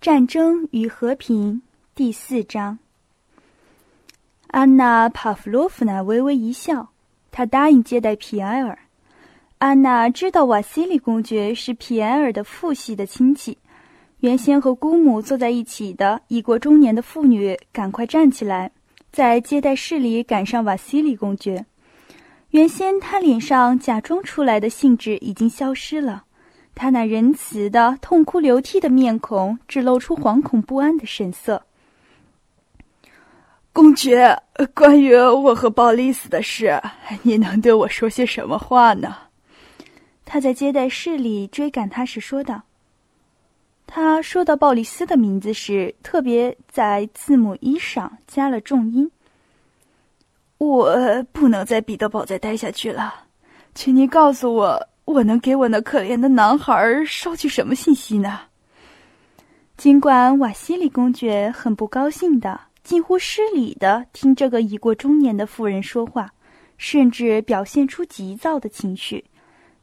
战争与和平第四章。安娜·帕夫洛夫娜微微一笑，她答应接待皮埃尔。安娜知道瓦西里公爵是皮埃尔的父系的亲戚。原先和姑母坐在一起的已过中年的妇女赶快站起来，在接待室里赶上瓦西里公爵。原先他脸上假装出来的兴致已经消失了。他那仁慈的、痛哭流涕的面孔，只露出惶恐不安的神色。公爵，关于我和鲍丽斯的事，你能对我说些什么话呢？他在接待室里追赶他时说道。他说到鲍里斯的名字时，特别在字母一上加了重音。我不能在彼得堡再待下去了，请您告诉我。我能给我那可怜的男孩捎去什么信息呢？尽管瓦西里公爵很不高兴的、近乎失礼的听这个已过中年的妇人说话，甚至表现出急躁的情绪，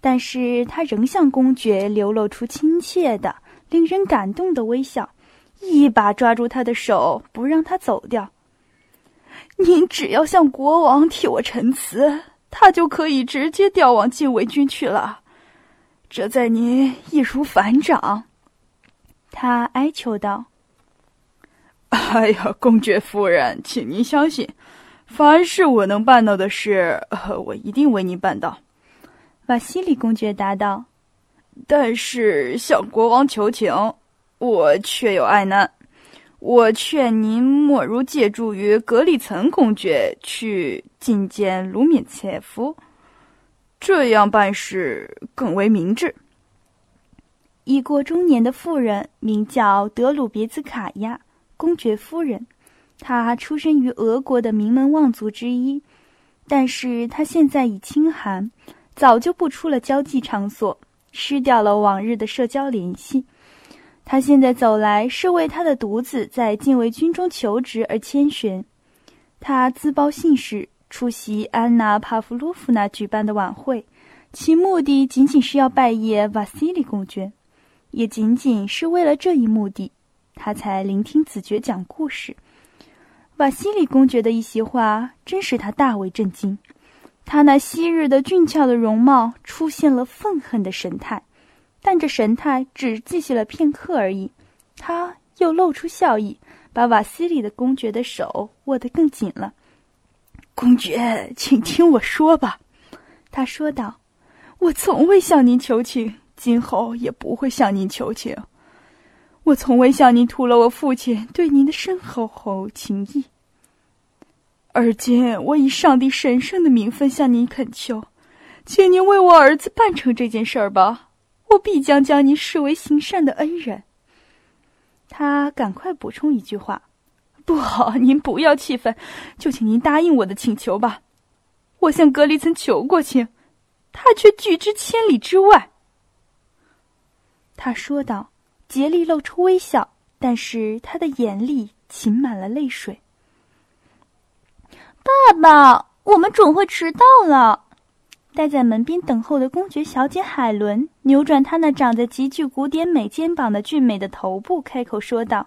但是他仍向公爵流露出亲切的、令人感动的微笑，一把抓住他的手，不让他走掉。您只要向国王替我陈词。他就可以直接调往禁卫军去了，这在您易如反掌。”他哀求道。“哎呀，公爵夫人，请您相信，凡是我能办到的事，我一定为您办到。”瓦西里公爵答道。“但是向国王求情，我确有爱难。”我劝您莫如借助于格里岑公爵去觐见卢米切夫，这样办事更为明智。已过中年的妇人名叫德鲁别兹卡娅公爵夫人，她出身于俄国的名门望族之一，但是她现在已清寒，早就不出了交际场所，失掉了往日的社交联系。他现在走来是为他的独子在禁卫军中求职而谦悬。他自报姓氏，出席安娜·帕夫洛夫娜举办的晚会，其目的仅仅是要拜谒瓦西里公爵，也仅仅是为了这一目的，他才聆听子爵讲故事。瓦西里公爵的一席话真使他大为震惊，他那昔日的俊俏的容貌出现了愤恨的神态。但这神态只继续了片刻而已，他又露出笑意，把瓦西里的公爵的手握得更紧了。公爵，请听我说吧，他说道：“我从未向您求情，今后也不会向您求情。我从未向您吐露我父亲对您的深厚厚情谊。而今，我以上帝神圣的名分向您恳求，请您为我儿子办成这件事儿吧。”我必将将你视为行善的恩人。他赶快补充一句话：“不好，您不要气愤，就请您答应我的请求吧。我向格里曾求过情，他却拒之千里之外。”他说道，竭力露出微笑，但是他的眼里噙满了泪水。爸爸，我们准会迟到了。待在门边等候的公爵小姐海伦扭转她那长着极具古典美肩膀的俊美的头部，开口说道：“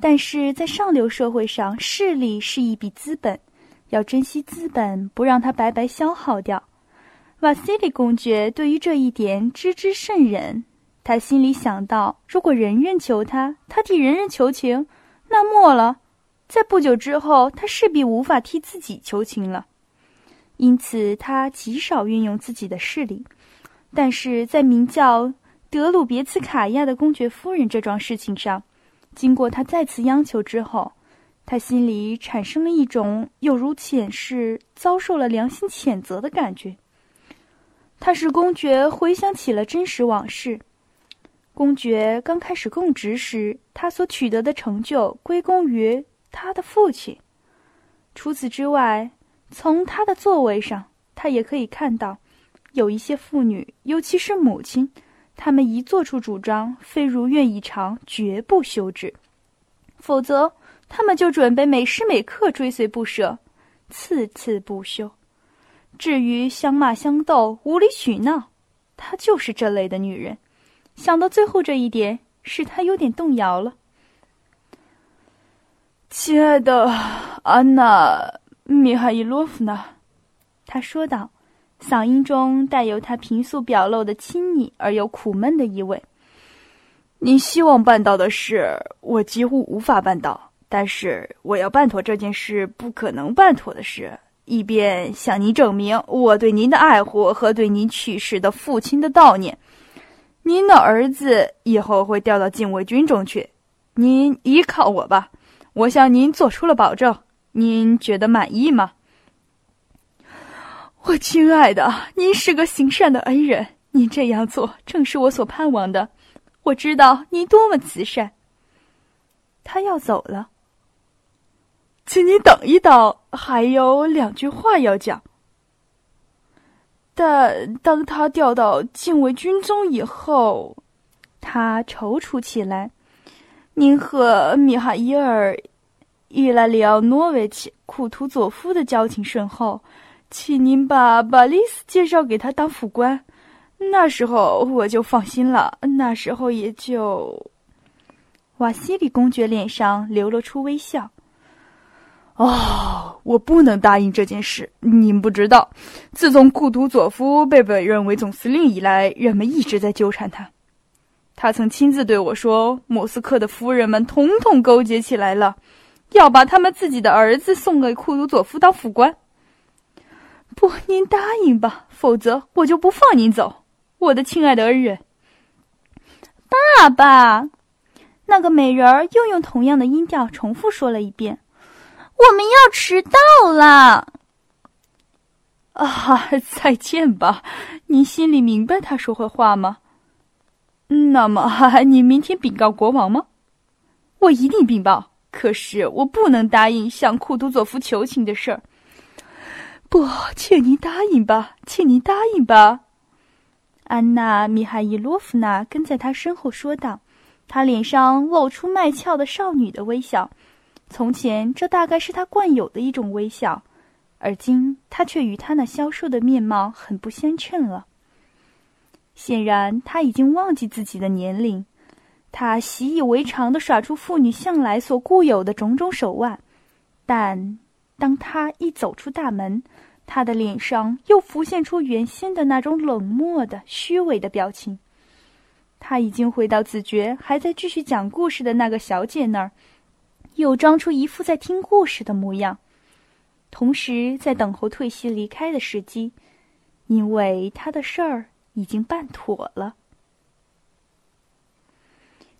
但是在上流社会上，势力是一笔资本，要珍惜资本，不让它白白消耗掉。”瓦西里公爵对于这一点知之甚忍，他心里想到：如果人人求他，他替人人求情，那末了，在不久之后，他势必无法替自己求情了。因此，他极少运用自己的势力，但是在名叫德鲁别茨卡娅的公爵夫人这桩事情上，经过他再次央求之后，他心里产生了一种有如前世遭受了良心谴责的感觉。他使公爵回想起了真实往事。公爵刚开始供职时，他所取得的成就归功于他的父亲。除此之外，从他的座位上，他也可以看到，有一些妇女，尤其是母亲，她们一做出主张，非如愿以偿，绝不休止；否则，他们就准备每时每刻追随不舍，次次不休。至于相骂相斗、无理取闹，她就是这类的女人。想到最后这一点，使他有点动摇了。亲爱的安娜·米哈伊洛夫娜，他说道，嗓音中带有他平素表露的亲昵而又苦闷的意味。你希望办到的事，我几乎无法办到。但是我要办妥这件事不可能办妥的事，以便向您证明我对您的爱护和对您去世的父亲的悼念。您的儿子以后会调到禁卫军中去，您依靠我吧。我向您做出了保证，您觉得满意吗？我亲爱的，您是个行善的恩人，您这样做正是我所盼望的。我知道您多么慈善。他要走了。请你等一等，还有两句话要讲。但当他调到禁卫军中以后，他踌躇起来。您和米哈伊尔·伊拉里奥诺维奇·库图佐夫的交情深厚，请您把巴利斯介绍给他当副官。那时候我就放心了。那时候也就……瓦西里公爵脸上流露出微笑。哦，我不能答应这件事。您不知道，自从库图佐夫被委任为总司令以来，人们一直在纠缠他。他曾亲自对我说：“莫斯科的夫人们统统勾结起来了，要把他们自己的儿子送给库鲁佐夫当副官。”不，您答应吧，否则我就不放您走，我的亲爱的恩人。爸爸，那个美人儿又用同样的音调重复说了一遍。我们要迟到了！啊，再见吧。您心里明白他说的话吗？那么，你明天禀告国王吗？我一定禀报。可是，我不能答应向库图佐夫求情的事儿。不，请您答应吧，请您答应吧。安娜·米哈伊洛夫娜跟在他身后说道，她脸上露出卖俏的少女的微笑。从前，这大概是他惯有的一种微笑，而今他却与他那消瘦的面貌很不相称了。显然，他已经忘记自己的年龄，他习以为常地耍出妇女向来所固有的种种手腕。但当他一走出大门，他的脸上又浮现出原先的那种冷漠的、虚伪的表情。他已经回到子爵还在继续讲故事的那个小姐那儿。又装出一副在听故事的模样，同时在等候退席离开的时机，因为他的事儿已经办妥了。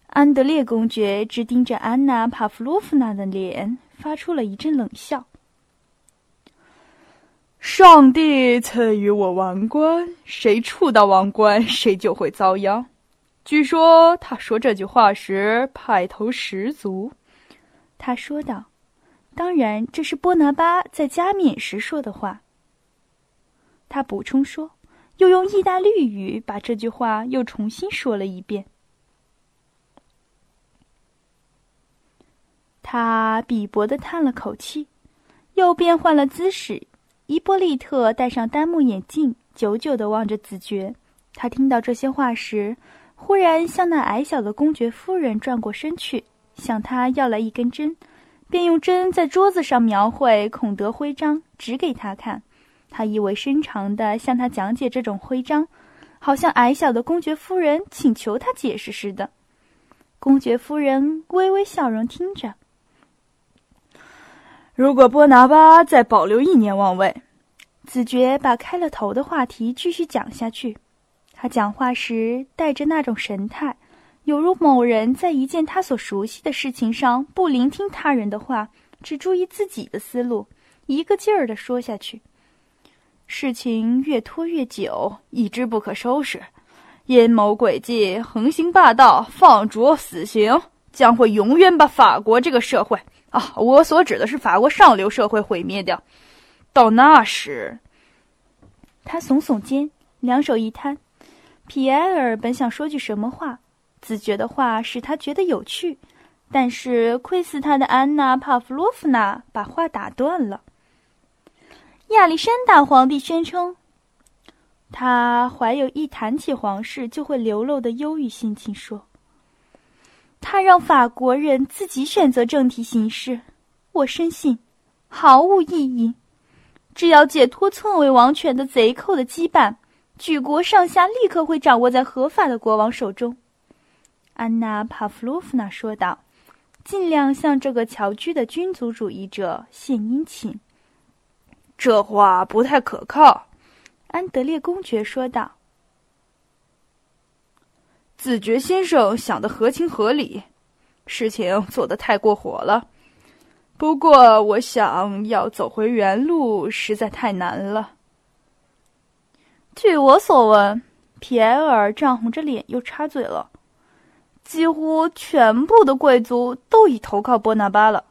安德烈公爵直盯着安娜·帕夫洛夫娜的脸，发出了一阵冷笑。上帝赐予我王冠，谁触到王冠，谁就会遭殃。据说他说这句话时派头十足。他说道：“当然，这是波拿巴在加冕时说的话。”他补充说，又用意大利语把这句话又重新说了一遍。他鄙薄的叹了口气，又变换了姿势。伊波利特戴上单目眼镜，久久的望着子爵。他听到这些话时，忽然向那矮小的公爵夫人转过身去。向他要来一根针，便用针在桌子上描绘孔德徽章，指给他看。他意味深长地向他讲解这种徽章，好像矮小的公爵夫人请求他解释似的。公爵夫人微微笑容，听着。如果波拿巴再保留一年王位，子爵把开了头的话题继续讲下去。他讲话时带着那种神态。犹如某人在一件他所熟悉的事情上不聆听他人的话，只注意自己的思路，一个劲儿地说下去。事情越拖越久，一直不可收拾，阴谋诡计、横行霸道、放逐死刑，将会永远把法国这个社会啊，我所指的是法国上流社会毁灭掉。到那时，他耸耸肩，两手一摊。皮埃尔本想说句什么话。子爵的话使他觉得有趣，但是窥视他的安娜·帕夫洛夫娜把话打断了。亚历山大皇帝宣称，他怀有一谈起皇室就会流露的忧郁心情，说：“他让法国人自己选择政体形式，我深信毫无意义。只要解脱篡位王权的贼寇的羁绊，举国上下立刻会掌握在合法的国王手中。”安娜·帕夫洛夫娜说道，尽量向这个侨居的君族主义者献殷勤。“这话不太可靠。”安德烈公爵说道。子爵先生想的合情合理，事情做得太过火了。不过，我想要走回原路实在太难了。据我所闻，皮埃尔涨红着脸又插嘴了：“几乎全部的贵族都已投靠波拿巴了。”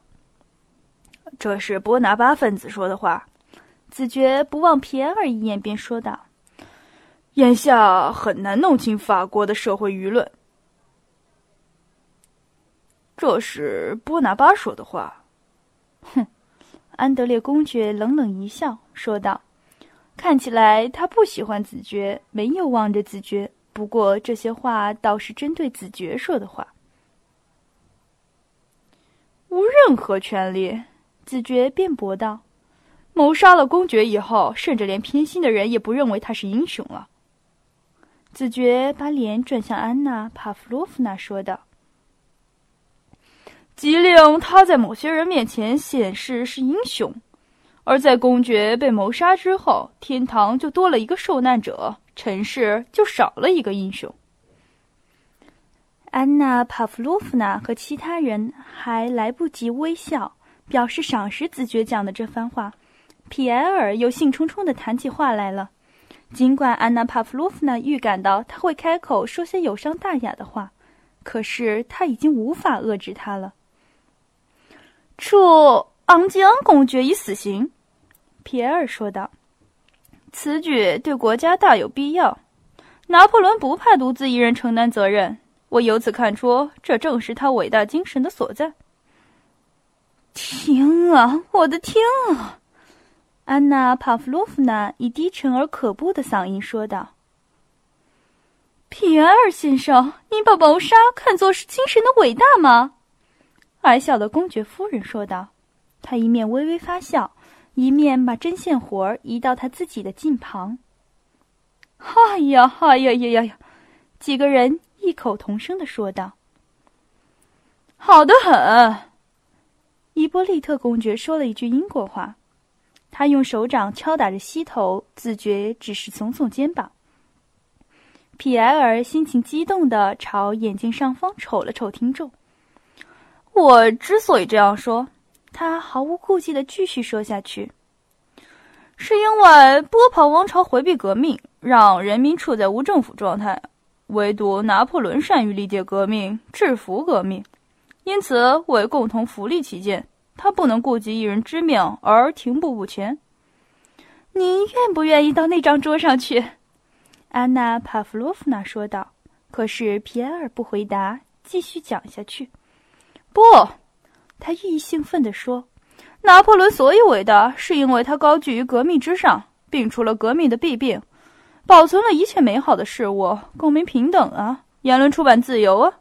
这是波拿巴分子说的话。子爵不望皮埃尔一眼，便说道。眼下很难弄清法国的社会舆论。这是波拿巴说的话。哼，安德烈公爵冷冷一笑，说道：“看起来他不喜欢子爵，没有望着子爵。不过这些话倒是针对子爵说的话。无任何权利。”子爵辩驳道：“谋杀了公爵以后，甚至连偏心的人也不认为他是英雄了。”子爵把脸转向安娜·帕夫洛夫娜，说道：“即令他在某些人面前显示是英雄，而在公爵被谋杀之后，天堂就多了一个受难者，尘世就少了一个英雄。”安娜·帕夫洛夫娜和其他人还来不及微笑，表示赏识子爵讲的这番话，皮埃尔又兴冲冲地谈起话来了。尽管安娜·帕夫洛夫娜预感到他会开口说些有伤大雅的话，可是他已经无法遏制他了。处昂吉昂公爵以死刑，皮埃尔说道：“此举对国家大有必要。拿破仑不怕独自一人承担责任，我由此看出，这正是他伟大精神的所在。”天啊，我的天啊！安娜·帕夫洛夫娜以低沉而可怖的嗓音说道：“皮埃尔先生，您把谋杀看作是精神的伟大吗？”矮小的公爵夫人说道。她一面微微发笑，一面把针线活儿移到她自己的近旁。“哎呀，哎呀呀呀呀！”几个人异口同声的说道。“好的很。”伊波利特公爵说了一句英国话。他用手掌敲打着膝头，自觉只是耸耸肩膀。皮埃尔心情激动地朝眼镜上方瞅了瞅听众。我之所以这样说，他毫无顾忌地继续说下去，是因为波旁王朝回避革命，让人民处在无政府状态，唯独拿破仑善于理解革命，制服革命，因此为共同福利起见。他不能顾及一人之命而停步不前。您愿不愿意到那张桌上去？安娜·帕夫洛夫娜说道。可是皮埃尔不回答，继续讲下去。不，他愈意兴奋地说：“拿破仑所以伟大，是因为他高居于革命之上，摒除了革命的弊病，保存了一切美好的事物，公民平等啊，言论出版自由啊。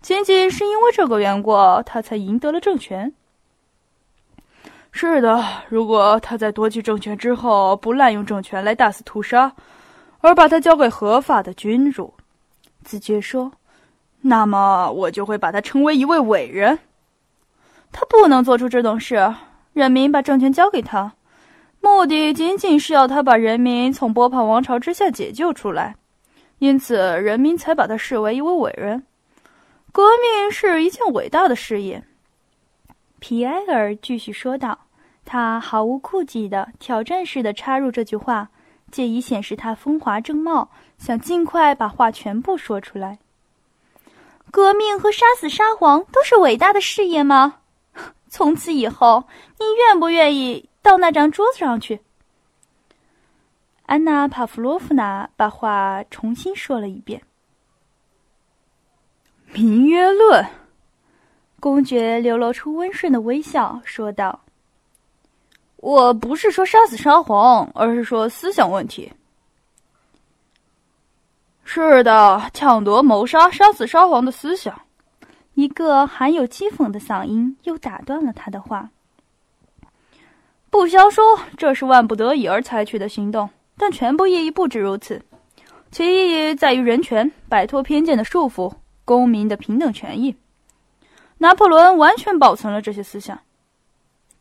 仅仅是因为这个缘故，他才赢得了政权。”是的，如果他在夺取政权之后不滥用政权来大肆屠杀，而把他交给合法的君主，子爵说，那么我就会把他称为一位伟人。他不能做出这种事。人民把政权交给他，目的仅仅是要他把人民从波旁王朝之下解救出来，因此人民才把他视为一位伟人。革命是一件伟大的事业。皮埃尔继续说道。他毫无顾忌的挑战似的插入这句话，借以显示他风华正茂，想尽快把话全部说出来。革命和杀死沙皇都是伟大的事业吗？从此以后，你愿不愿意到那张桌子上去？安娜·帕夫洛夫娜把话重新说了一遍。民约论，公爵流露出温顺的微笑，说道。我不是说杀死沙皇，而是说思想问题。是的，抢夺、谋杀、杀死沙皇的思想。一个含有讥讽的嗓音又打断了他的话。不消说，这是万不得已而采取的行动，但全部意义不止如此。其意义在于人权，摆脱偏见的束缚，公民的平等权益。拿破仑完全保存了这些思想。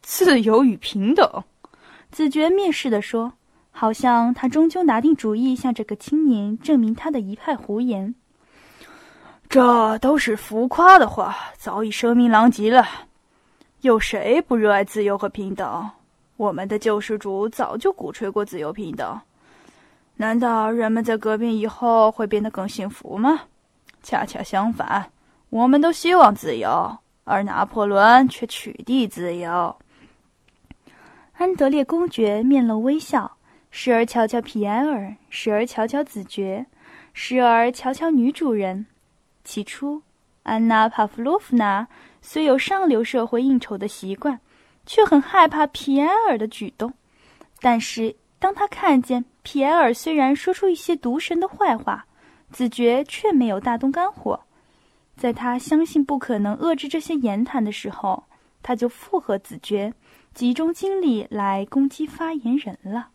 自由与平等，子爵蔑视地说，好像他终究拿定主意向这个青年证明他的一派胡言。这都是浮夸的话，早已声名狼藉了。有谁不热爱自由和平等？我们的救世主早就鼓吹过自由平等。难道人们在革命以后会变得更幸福吗？恰恰相反，我们都希望自由，而拿破仑却取缔自由。安德烈公爵面露微笑，时而瞧瞧皮埃尔，时而瞧瞧子爵，时而瞧瞧女主人。起初，安娜·帕夫洛夫娜虽有上流社会应酬的习惯，却很害怕皮埃尔的举动。但是，当他看见皮埃尔虽然说出一些毒神的坏话，子爵却没有大动肝火，在他相信不可能遏制这些言谈的时候，他就附和子爵。集中精力来攻击发言人了。